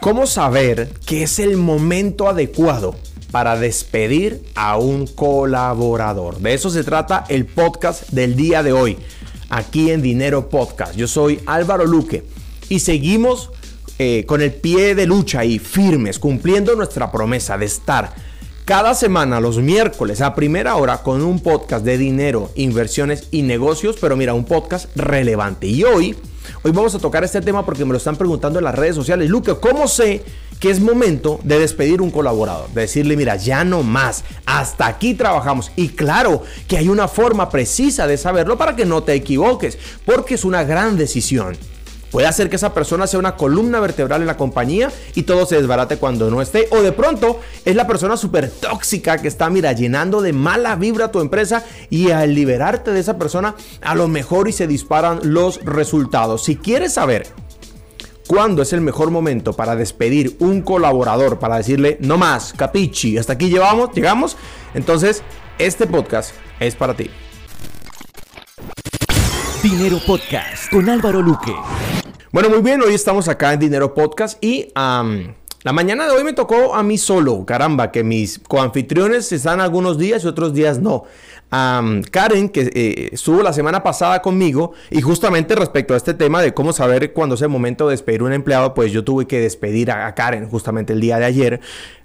¿Cómo saber que es el momento adecuado para despedir a un colaborador? De eso se trata el podcast del día de hoy, aquí en Dinero Podcast. Yo soy Álvaro Luque y seguimos eh, con el pie de lucha y firmes, cumpliendo nuestra promesa de estar cada semana los miércoles a primera hora con un podcast de dinero, inversiones y negocios, pero mira, un podcast relevante. Y hoy Hoy vamos a tocar este tema porque me lo están preguntando en las redes sociales. Luque, ¿cómo sé que es momento de despedir un colaborador? De decirle, mira, ya no más, hasta aquí trabajamos. Y claro que hay una forma precisa de saberlo para que no te equivoques, porque es una gran decisión. Puede hacer que esa persona sea una columna vertebral en la compañía y todo se desbarate cuando no esté. O de pronto es la persona súper tóxica que está, mira, llenando de mala vibra tu empresa y al liberarte de esa persona, a lo mejor y se disparan los resultados. Si quieres saber cuándo es el mejor momento para despedir un colaborador, para decirle, no más, capichi, hasta aquí llevamos, llegamos, entonces este podcast es para ti. Dinero Podcast con Álvaro Luque. Bueno, muy bien, hoy estamos acá en Dinero Podcast y la mañana de hoy me tocó a mí solo, caramba, que mis coanfitriones están algunos días y otros días no. Karen, que eh, estuvo la semana pasada conmigo y justamente respecto a este tema de cómo saber cuándo es el momento de despedir un empleado, pues yo tuve que despedir a, a Karen justamente el día de ayer.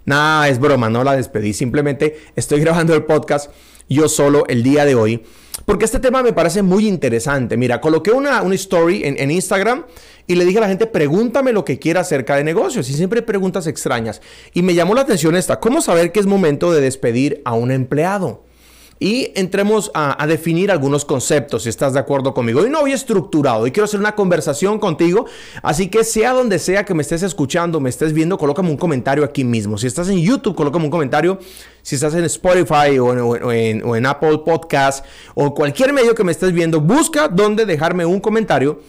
Nada, es broma, no la despedí, simplemente estoy grabando el podcast yo solo el día de hoy. Porque este tema me parece muy interesante. Mira, coloqué una, una story en, en, Instagram y le dije a la gente, pregúntame lo que quiera acerca de negocios. Y siempre preguntas extrañas. Y me llamó la atención esta, ¿cómo saber que es momento de despedir a un empleado? Y entremos a, definir algunos conceptos, si estás de acuerdo conmigo. Hoy no voy estructurado, y quiero hacer una conversación contigo, así que sea donde sea que me estés escuchando, me estés viendo, colócame un comentario aquí mismo. Si estás en YouTube, colócame un comentario. Si estás en Spotify o en, Apple Podcast o cualquier medio que me estés viendo, busca donde dejarme un comentario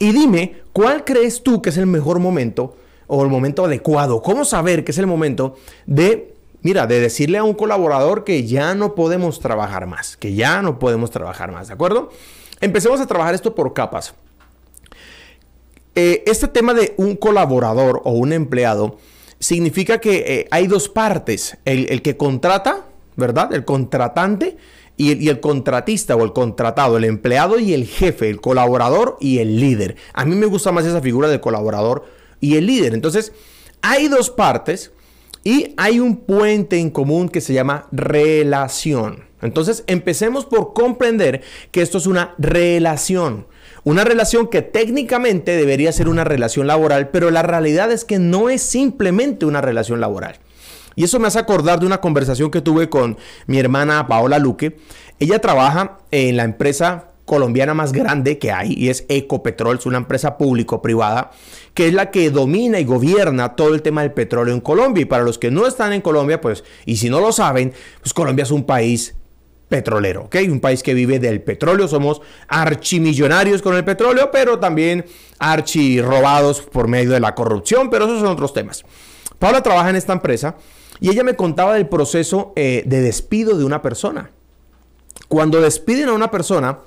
y dime cuál crees tú que es el mejor momento o el momento adecuado. ¿Cómo saber que es el momento de mira, de decirle a un colaborador que ya no podemos trabajar más, que ya no podemos trabajar más, ¿de acuerdo? Empecemos a trabajar esto por capas. Eh, este tema de un colaborador o un empleado significa que eh, hay dos partes, el, que contrata, ¿verdad? El contratante y el, y el, contratista o el contratado, el empleado y el jefe, el colaborador y el líder. A mí me gusta más esa figura del colaborador y el líder. Entonces, hay dos partes y hay un puente en común que se llama relación. Entonces empecemos por comprender que esto es una relación. Una relación que técnicamente debería ser una relación laboral, pero la realidad es que no es simplemente una relación laboral. Y eso me hace acordar de una conversación que tuve con mi hermana Paola Luque. Ella trabaja en la empresa colombiana más grande que hay y es Ecopetrol, es una empresa público-privada que es la que domina y gobierna todo el tema del petróleo en Colombia. Y para los que no están en Colombia, pues, y si no lo saben, pues Colombia es un país petrolero, ¿ok? Un país que vive del petróleo, somos archimillonarios con el petróleo, pero también archirrobados por medio de la corrupción, pero esos son otros temas. Paula trabaja en esta empresa y ella me contaba del proceso eh, de despido de una persona. Cuando despiden a una persona,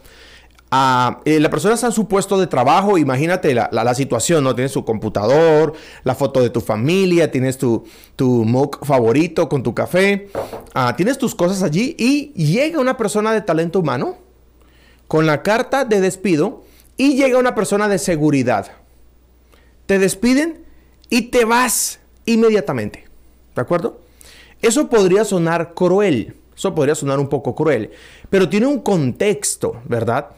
eh, la persona está en su puesto de trabajo, imagínate la, situación, ¿no? Tienes su computador, la foto de tu familia, tienes tu, tu mug favorito con tu café, ah, tienes tus cosas allí y llega una persona de talento humano con la carta de despido y llega una persona de seguridad. Te despiden y te vas inmediatamente. ¿De acuerdo? Eso podría sonar cruel. Eso podría sonar un poco cruel. Pero tiene un contexto, ¿verdad?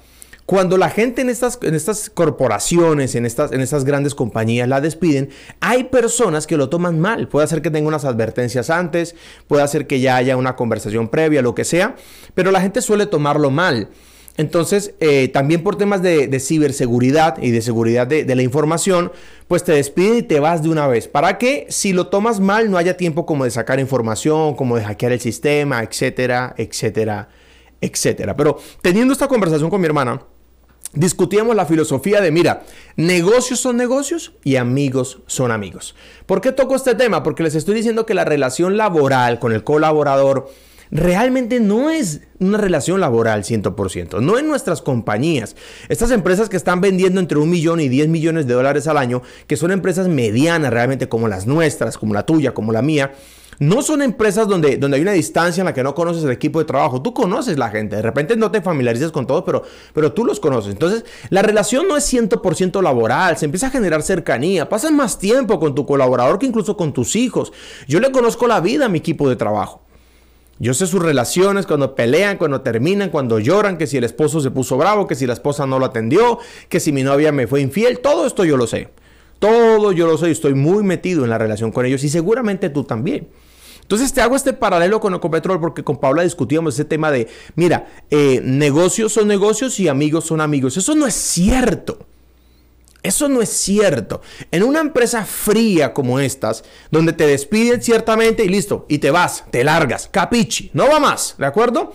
Cuando la gente en estas, en estas corporaciones, en estas, en estas grandes compañías la despiden, hay personas que lo toman mal. Puede ser que tenga unas advertencias antes, puede ser que ya haya una conversación previa, lo que sea, pero la gente suele tomarlo mal. Entonces, eh, también por temas de, ciberseguridad y de seguridad de, de, la información, pues te despiden y te vas de una vez. Para que si lo tomas mal no haya tiempo como de sacar información, como de hackear el sistema, etcétera, etcétera, etcétera. Pero teniendo esta conversación con mi hermana, discutíamos la filosofía de, mira, negocios son negocios y amigos son amigos. ¿Por qué toco este tema? Porque les estoy diciendo que la relación laboral con el colaborador realmente no es una relación laboral 100%, no en nuestras compañías. Estas empresas que están vendiendo entre un millón y 10 millones de dólares al año, que son empresas medianas realmente como las nuestras, como la tuya, como la mía, no son empresas donde, donde hay una distancia en la que no conoces el equipo de trabajo. Tú conoces la gente. De repente no te familiarizas con todos, pero, pero tú los conoces. Entonces, la relación no es 100% laboral. Se empieza a generar cercanía. Pasas más tiempo con tu colaborador que incluso con tus hijos. Yo le conozco la vida a mi equipo de trabajo. Yo sé sus relaciones, cuando pelean, cuando terminan, cuando lloran, que si el esposo se puso bravo, que si la esposa no lo atendió, que si mi novia me fue infiel. Todo esto yo lo sé. Todo yo lo sé estoy muy metido en la relación con ellos y seguramente tú también. Entonces te hago este paralelo con Ecopetrol porque con Paula discutíamos ese tema de, mira, eh, negocios son negocios y amigos son amigos. Eso no es cierto. Eso no es cierto. En una empresa fría como estas, donde te despiden ciertamente y listo, y te vas, te largas, capichi, no va más, ¿de acuerdo?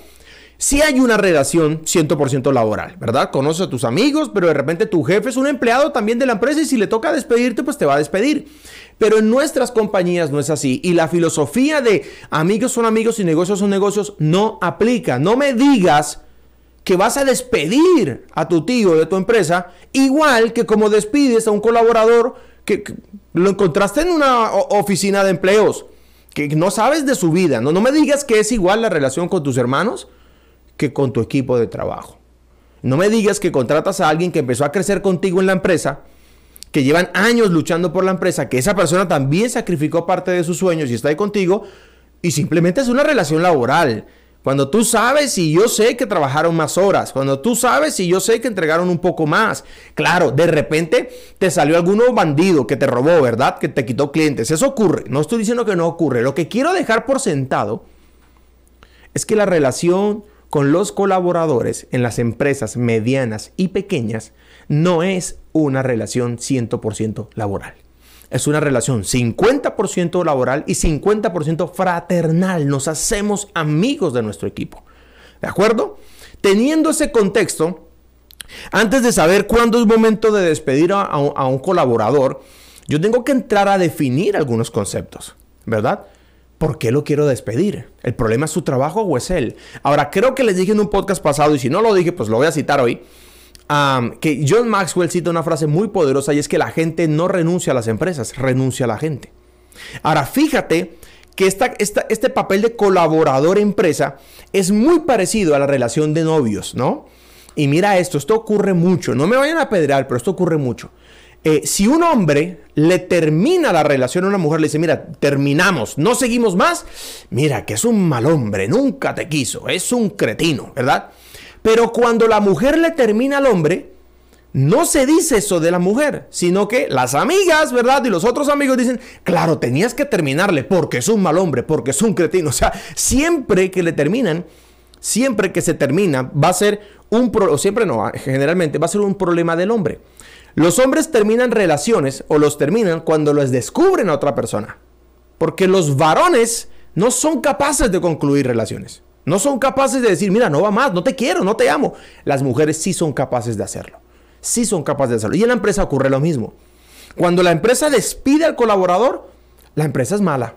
Si hay una relación 100% laboral, ¿verdad? Conoces a tus amigos, pero de repente tu jefe es un empleado también de la empresa y si le toca despedirte, pues te va a despedir. Pero en nuestras compañías no es así. Y la filosofía de amigos son amigos y negocios son negocios no aplica. No me digas que vas a despedir a tu tío de tu empresa, igual que como despides a un colaborador que, lo encontraste en una oficina de empleos, que no sabes de su vida. No, no me digas que es igual la relación con tus hermanos que con tu equipo de trabajo. No me digas que contratas a alguien que empezó a crecer contigo en la empresa, que llevan años luchando por la empresa, que esa persona también sacrificó parte de sus sueños y está ahí contigo, y simplemente es una relación laboral. Cuando tú sabes y yo sé que trabajaron más horas, cuando tú sabes y yo sé que entregaron un poco más. Claro, de repente te salió alguno bandido que te robó, ¿verdad? Que te quitó clientes. Eso ocurre. No estoy diciendo que no ocurre. Lo que quiero dejar por sentado es que la relación con los colaboradores en las empresas medianas y pequeñas no es una relación 100% laboral. Es una relación 50% laboral y 50% fraternal. Nos hacemos amigos de nuestro equipo. ¿De acuerdo? Teniendo ese contexto, antes de saber cuándo es momento de despedir a, un colaborador, yo tengo que entrar a definir algunos conceptos, ¿verdad? ¿Por qué lo quiero despedir? ¿El problema es su trabajo o es él? Ahora, creo que les dije en un podcast pasado, y si no lo dije, pues lo voy a citar hoy, que John Maxwell cita una frase muy poderosa y es que la gente no renuncia a las empresas, renuncia a la gente. Ahora, fíjate que esta, este papel de colaborador empresa es muy parecido a la relación de novios, ¿no? Y mira esto, esto ocurre mucho, no me vayan a pedrear, pero esto ocurre mucho. Eh, si un hombre le termina la relación a una mujer, le dice, mira, terminamos, no seguimos más, mira que es un mal hombre, nunca te quiso, es un cretino, ¿verdad? Pero cuando la mujer le termina al hombre, no se dice eso de la mujer, sino que las amigas, ¿verdad? Y los otros amigos dicen, claro, tenías que terminarle porque es un mal hombre, porque es un cretino. O sea, siempre que le terminan, siempre que se termina, va a ser un problema, siempre no, generalmente va a ser un problema del hombre. Los hombres terminan relaciones o los terminan cuando les descubren a otra persona. Porque los varones no son capaces de concluir relaciones. No son capaces de decir, mira, no va más, no te quiero, no te amo. Las mujeres sí son capaces de hacerlo. Sí son capaces de hacerlo. Y en la empresa ocurre lo mismo. Cuando la empresa despide al colaborador, la empresa es mala.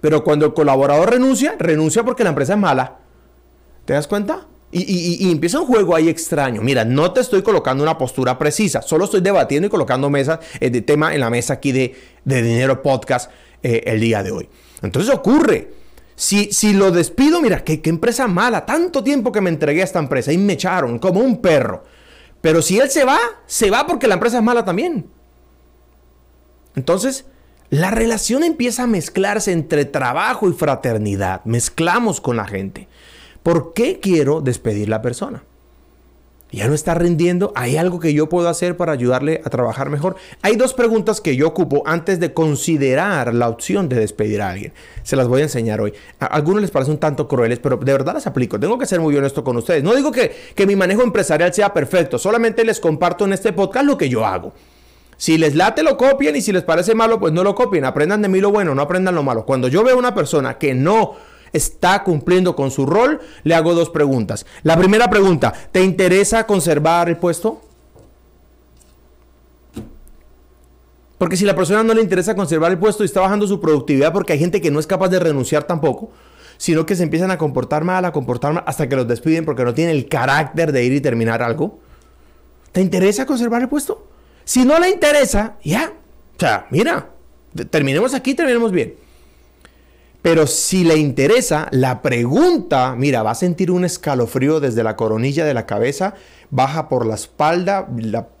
Pero cuando el colaborador renuncia, renuncia porque la empresa es mala. ¿Te das cuenta? Y, empieza un juego ahí extraño. Mira, no te estoy colocando una postura precisa, solo estoy debatiendo y colocando mesa, eh, de tema en la mesa aquí de, Dinero Podcast eh, el día de hoy. Entonces ocurre. Si, si lo despido, mira, qué empresa mala. Tanto tiempo que me entregué a esta empresa y me echaron como un perro. Pero si él se va, se va porque la empresa es mala también. Entonces, la relación empieza a mezclarse entre trabajo y fraternidad. Mezclamos con la gente. ¿Por qué quiero despedir la persona? Ya no está rindiendo. ¿Hay algo que yo puedo hacer para ayudarle a trabajar mejor? Hay dos preguntas que yo ocupo antes de considerar la opción de despedir a alguien. Se las voy a enseñar hoy. A algunos les parecen un tanto crueles, pero de verdad las aplico. Tengo que ser muy honesto con ustedes. No digo que, que mi manejo empresarial sea perfecto. Solamente les comparto en este podcast lo que yo hago. Si les late, lo copien y si les parece malo, pues no lo copien. Aprendan de mí lo bueno, no aprendan lo malo. Cuando yo veo a una persona que no está cumpliendo con su rol, le hago dos preguntas. La primera pregunta, ¿te interesa conservar el puesto? Porque si la persona no le interesa conservar el puesto y está bajando su productividad porque hay gente que no es capaz de renunciar tampoco, sino que se empiezan a comportar mal, a comportar mal, hasta que los despiden porque no tienen el carácter de ir y terminar algo. ¿Te interesa conservar el puesto? Si no le interesa, ya. O sea, mira, terminemos aquí, terminemos bien. Pero si le interesa, la pregunta, mira, va a sentir un escalofrío desde la coronilla de la cabeza, baja por la espalda,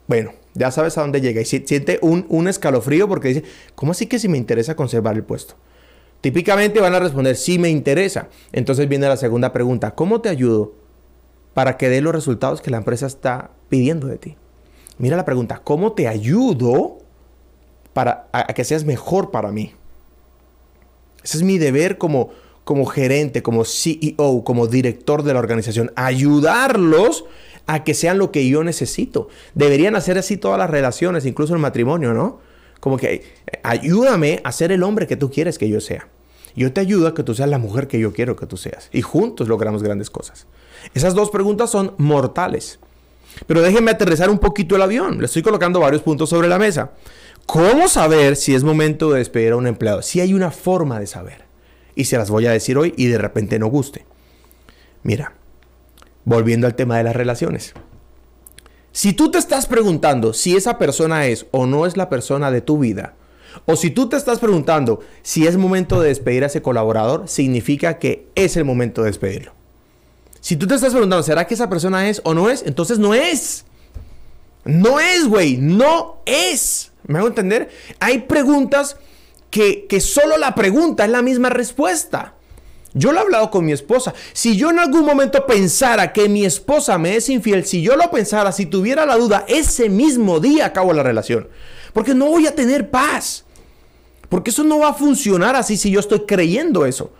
bueno, ya sabes a dónde llega y siente un, un escalofrío porque dice, ¿cómo así que si me interesa conservar el puesto? Típicamente van a responder, sí me interesa. Entonces viene la segunda pregunta, ¿cómo te ayudo para que dé los resultados que la empresa está pidiendo de ti? Mira la pregunta, ¿cómo te ayudo para a, que seas mejor para mí? Ese es mi deber como, como gerente, como CEO, como director de la organización, ayudarlos a que sean lo que yo necesito. Deberían hacer así todas las relaciones, incluso el matrimonio, ¿no? Como que ayúdame a ser el hombre que tú quieres que yo sea. Yo te ayudo a que tú seas la mujer que yo quiero que tú seas. Y juntos logramos grandes cosas. Esas dos preguntas son mortales. Pero déjenme aterrizar un poquito el avión. Le estoy colocando varios puntos sobre la mesa. ¿Cómo saber si es momento de despedir a un empleado? Si hay una forma de saber. Y se las voy a decir hoy y de repente no guste. Mira, volviendo al tema de las relaciones. Si tú te estás preguntando si esa persona es o no es la persona de tu vida, o si tú te estás preguntando si es momento de despedir a ese colaborador, significa que es el momento de despedirlo. Si tú te estás preguntando, ¿será que esa persona es o no es? Entonces no es. No es, güey. No es. ¿Me hago entender? Hay preguntas que, que solo la pregunta es la misma respuesta. Yo lo he hablado con mi esposa. Si yo en algún momento pensara que mi esposa me es infiel, si yo lo pensara, si tuviera la duda, ese mismo día acabo la relación. Porque no voy a tener paz. Porque eso no va a funcionar así si yo estoy creyendo eso.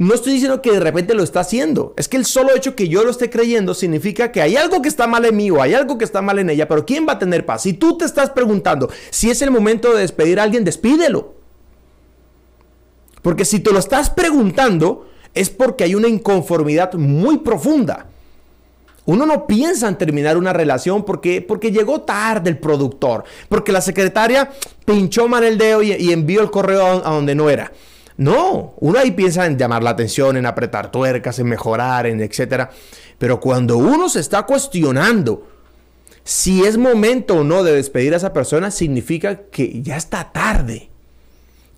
No estoy diciendo que de repente lo está haciendo. Es que el solo hecho que yo lo esté creyendo significa que hay algo que está mal en mí o hay algo que está mal en ella. Pero ¿quién va a tener paz? Si tú te estás preguntando si es el momento de despedir a alguien, despídelo. Porque si te lo estás preguntando, es porque hay una inconformidad muy profunda. Uno no piensa en terminar una relación porque, porque llegó tarde el productor, porque la secretaria pinchó mal el dedo y, envió el correo a, donde no era. No, uno ahí piensa en llamar la atención, en apretar tuercas, en mejorar, en etcétera. Pero cuando uno se está cuestionando si es momento o no de despedir a esa persona, significa que ya está tarde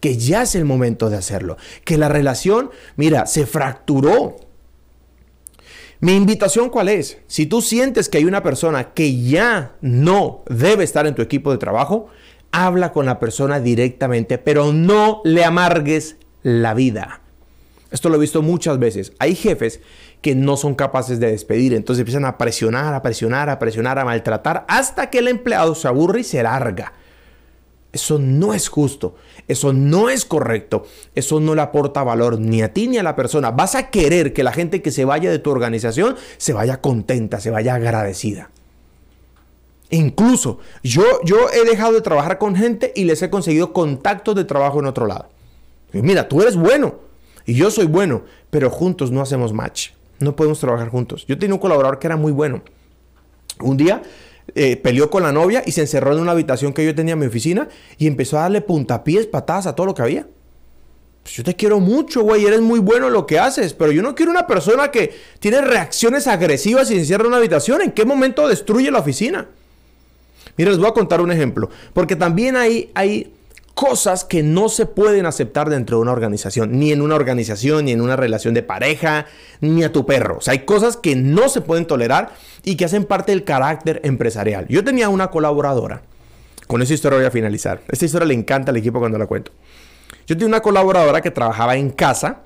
que ya es el momento de hacerlo, que la relación, mira, se fracturó. Mi invitación cuál es? Si tú sientes que hay una persona que ya no debe estar en tu equipo de trabajo, habla con la persona directamente, pero no le amargues la vida. Esto lo he visto muchas veces. Hay jefes que no son capaces de despedir, entonces empiezan a presionar, a presionar, a presionar, a maltratar, hasta que el empleado se aburre y se larga. Eso no es justo, eso no es correcto, eso no le aporta valor ni a ti ni a la persona. Vas a querer que la gente que se vaya de tu organización se vaya contenta, se vaya agradecida. Incluso yo, yo he dejado de trabajar con gente y les he conseguido contactos de trabajo en otro lado. Mira, tú eres bueno y yo soy bueno, pero juntos no hacemos match. No podemos trabajar juntos. Yo tenía un colaborador que era muy bueno. Un día eh, peleó con la novia y se encerró en una habitación que yo tenía en mi oficina y empezó a darle puntapiés, patadas a todo lo que había. Pues yo te quiero mucho, güey, eres muy bueno en lo que haces, pero yo no quiero una persona que tiene reacciones agresivas y se encierra en una habitación. ¿En qué momento destruye la oficina? Mira, les voy a contar un ejemplo, porque también hay, hay cosas que no se pueden aceptar dentro de una organización, ni en una organización, ni en una relación de pareja, ni a tu perro. O sea, hay cosas que no se pueden tolerar y que hacen parte del carácter empresarial. Yo tenía una colaboradora, con esa historia voy a finalizar. Esta historia le encanta al equipo cuando la cuento. Yo tenía una colaboradora que trabajaba en casa,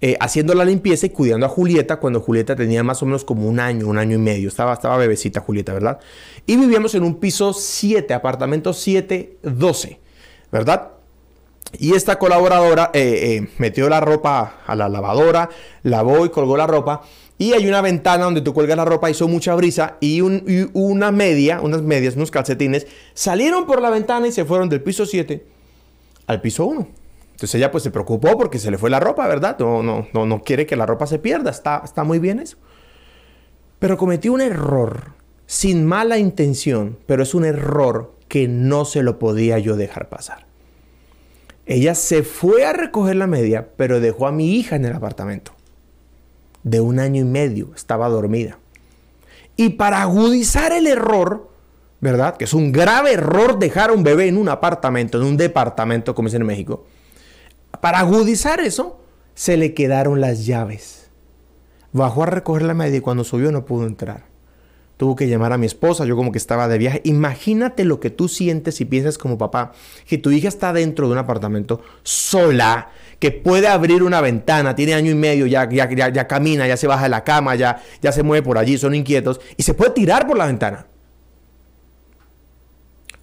eh, haciendo la limpieza y cuidando a Julieta cuando Julieta tenía más o menos como un año, un año y medio. Estaba, estaba bebecita Julieta, ¿verdad? Y vivíamos en un piso 7, apartamento 7, 12. ¿Verdad? Y esta colaboradora eh, eh, metió la ropa a la lavadora, lavó y colgó la ropa. Y hay una ventana donde tú cuelgas la ropa, hizo mucha brisa y, una media, unas medias, unos calcetines, salieron por la ventana y se fueron del piso 7 al piso 1. Entonces ella pues se preocupó porque se le fue la ropa, ¿verdad? No, no, no, no quiere que la ropa se pierda, está, está muy bien eso. Pero cometió un error, sin mala intención, pero es un error que no se lo podía yo dejar pasar. Ella se fue a recoger la media, pero dejó a mi hija en el apartamento. De un año y medio, estaba dormida. Y para agudizar el error, ¿verdad? Que es un grave error dejar a un bebé en un apartamento, en un departamento, como dicen en México. Para agudizar eso, se le quedaron las llaves. Bajó a recoger la media y cuando subió no pudo entrar. Tuvo que llamar a mi esposa, yo como que estaba de viaje. Imagínate lo que tú sientes y piensas como papá, que tu hija está dentro de un apartamento sola, que puede abrir una ventana, tiene año y medio, ya, ya, ya, camina, ya se baja de la cama, ya, ya se mueve por allí, son inquietos, y se puede tirar por la ventana.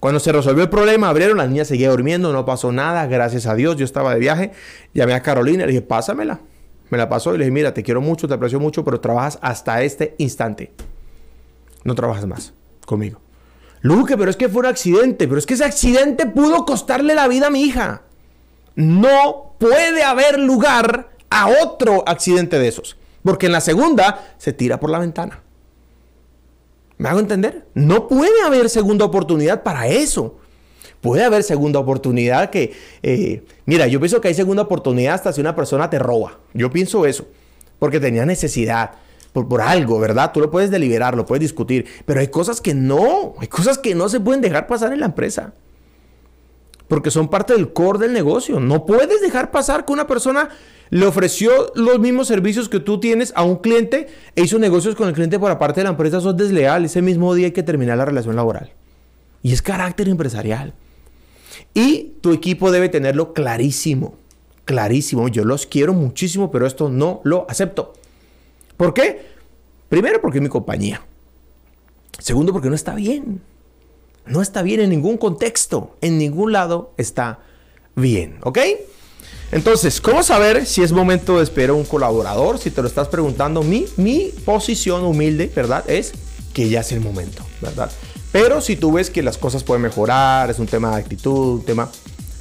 Cuando se resolvió el problema, abrieron, la niña seguía durmiendo, no pasó nada, gracias a Dios, yo estaba de viaje, llamé a Carolina, le dije, pásamela. Me la pasó y le dije, mira, te quiero mucho, te aprecio mucho, pero trabajas hasta este instante no trabajas más conmigo. Luque, pero es que fue un accidente, pero es que ese accidente pudo costarle la vida a mi hija. No puede haber lugar a otro accidente de esos, porque en la segunda se tira por la ventana. ¿Me hago entender? No puede haber segunda oportunidad para eso. Puede haber segunda oportunidad que, eh, mira, yo pienso que hay segunda oportunidad hasta si una persona te roba. Yo pienso eso, porque tenía necesidad por, algo, ¿verdad? Tú lo puedes deliberar, lo puedes discutir, pero hay cosas que no, hay cosas que no se pueden dejar pasar en la empresa. Porque son parte del core del negocio. No puedes dejar pasar que una persona le ofreció los mismos servicios que tú tienes a un cliente e hizo negocios con el cliente por aparte de la empresa. Eso es desleal. Ese mismo día hay que terminar la relación laboral. Y es carácter empresarial. Y tu equipo debe tenerlo clarísimo. Clarísimo. Yo los quiero muchísimo, pero esto no lo acepto. ¿Por qué? Primero porque es mi compañía. Segundo porque no está bien. No está bien en ningún contexto. En ningún lado está bien. ¿Ok? Entonces, ¿cómo saber si es momento de esperar a un colaborador? Si te lo estás preguntando, mi, mi posición humilde, ¿verdad? Es que ya es el momento, ¿verdad? Pero si tú ves que las cosas pueden mejorar, es un tema de actitud, un tema,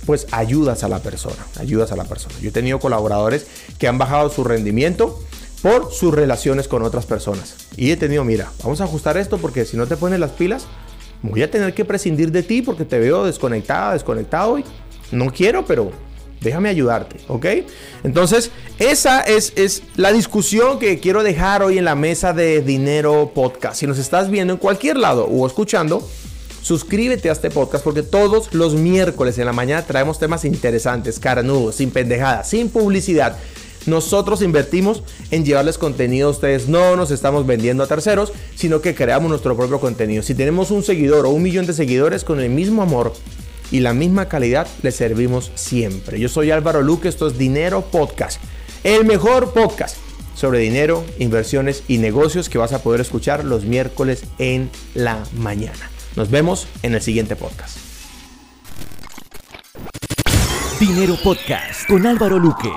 pues ayudas a la persona, ayudas a la persona. Yo he tenido colaboradores que han bajado su rendimiento por sus relaciones con otras personas. Y he tenido, mira, vamos a ajustar esto porque si no te pones las pilas, voy a tener que prescindir de ti porque te veo desconectada, desconectado y no quiero, pero déjame ayudarte, ¿ok? Entonces, esa es, es, la discusión que quiero dejar hoy en la mesa de Dinero Podcast. Si nos estás viendo en cualquier lado o escuchando, suscríbete a este podcast porque todos los miércoles en la mañana traemos temas interesantes, caranudos, sin pendejadas, sin publicidad nosotros invertimos en llevarles contenido a ustedes. No nos estamos vendiendo a terceros, sino que creamos nuestro propio contenido. Si tenemos un seguidor o un millón de seguidores con el mismo amor y la misma calidad, les servimos siempre. Yo soy Álvaro Luque, esto es Dinero Podcast. El mejor podcast sobre dinero, inversiones y negocios que vas a poder escuchar los miércoles en la mañana. Nos vemos en el siguiente podcast. Dinero Podcast con Álvaro Luque.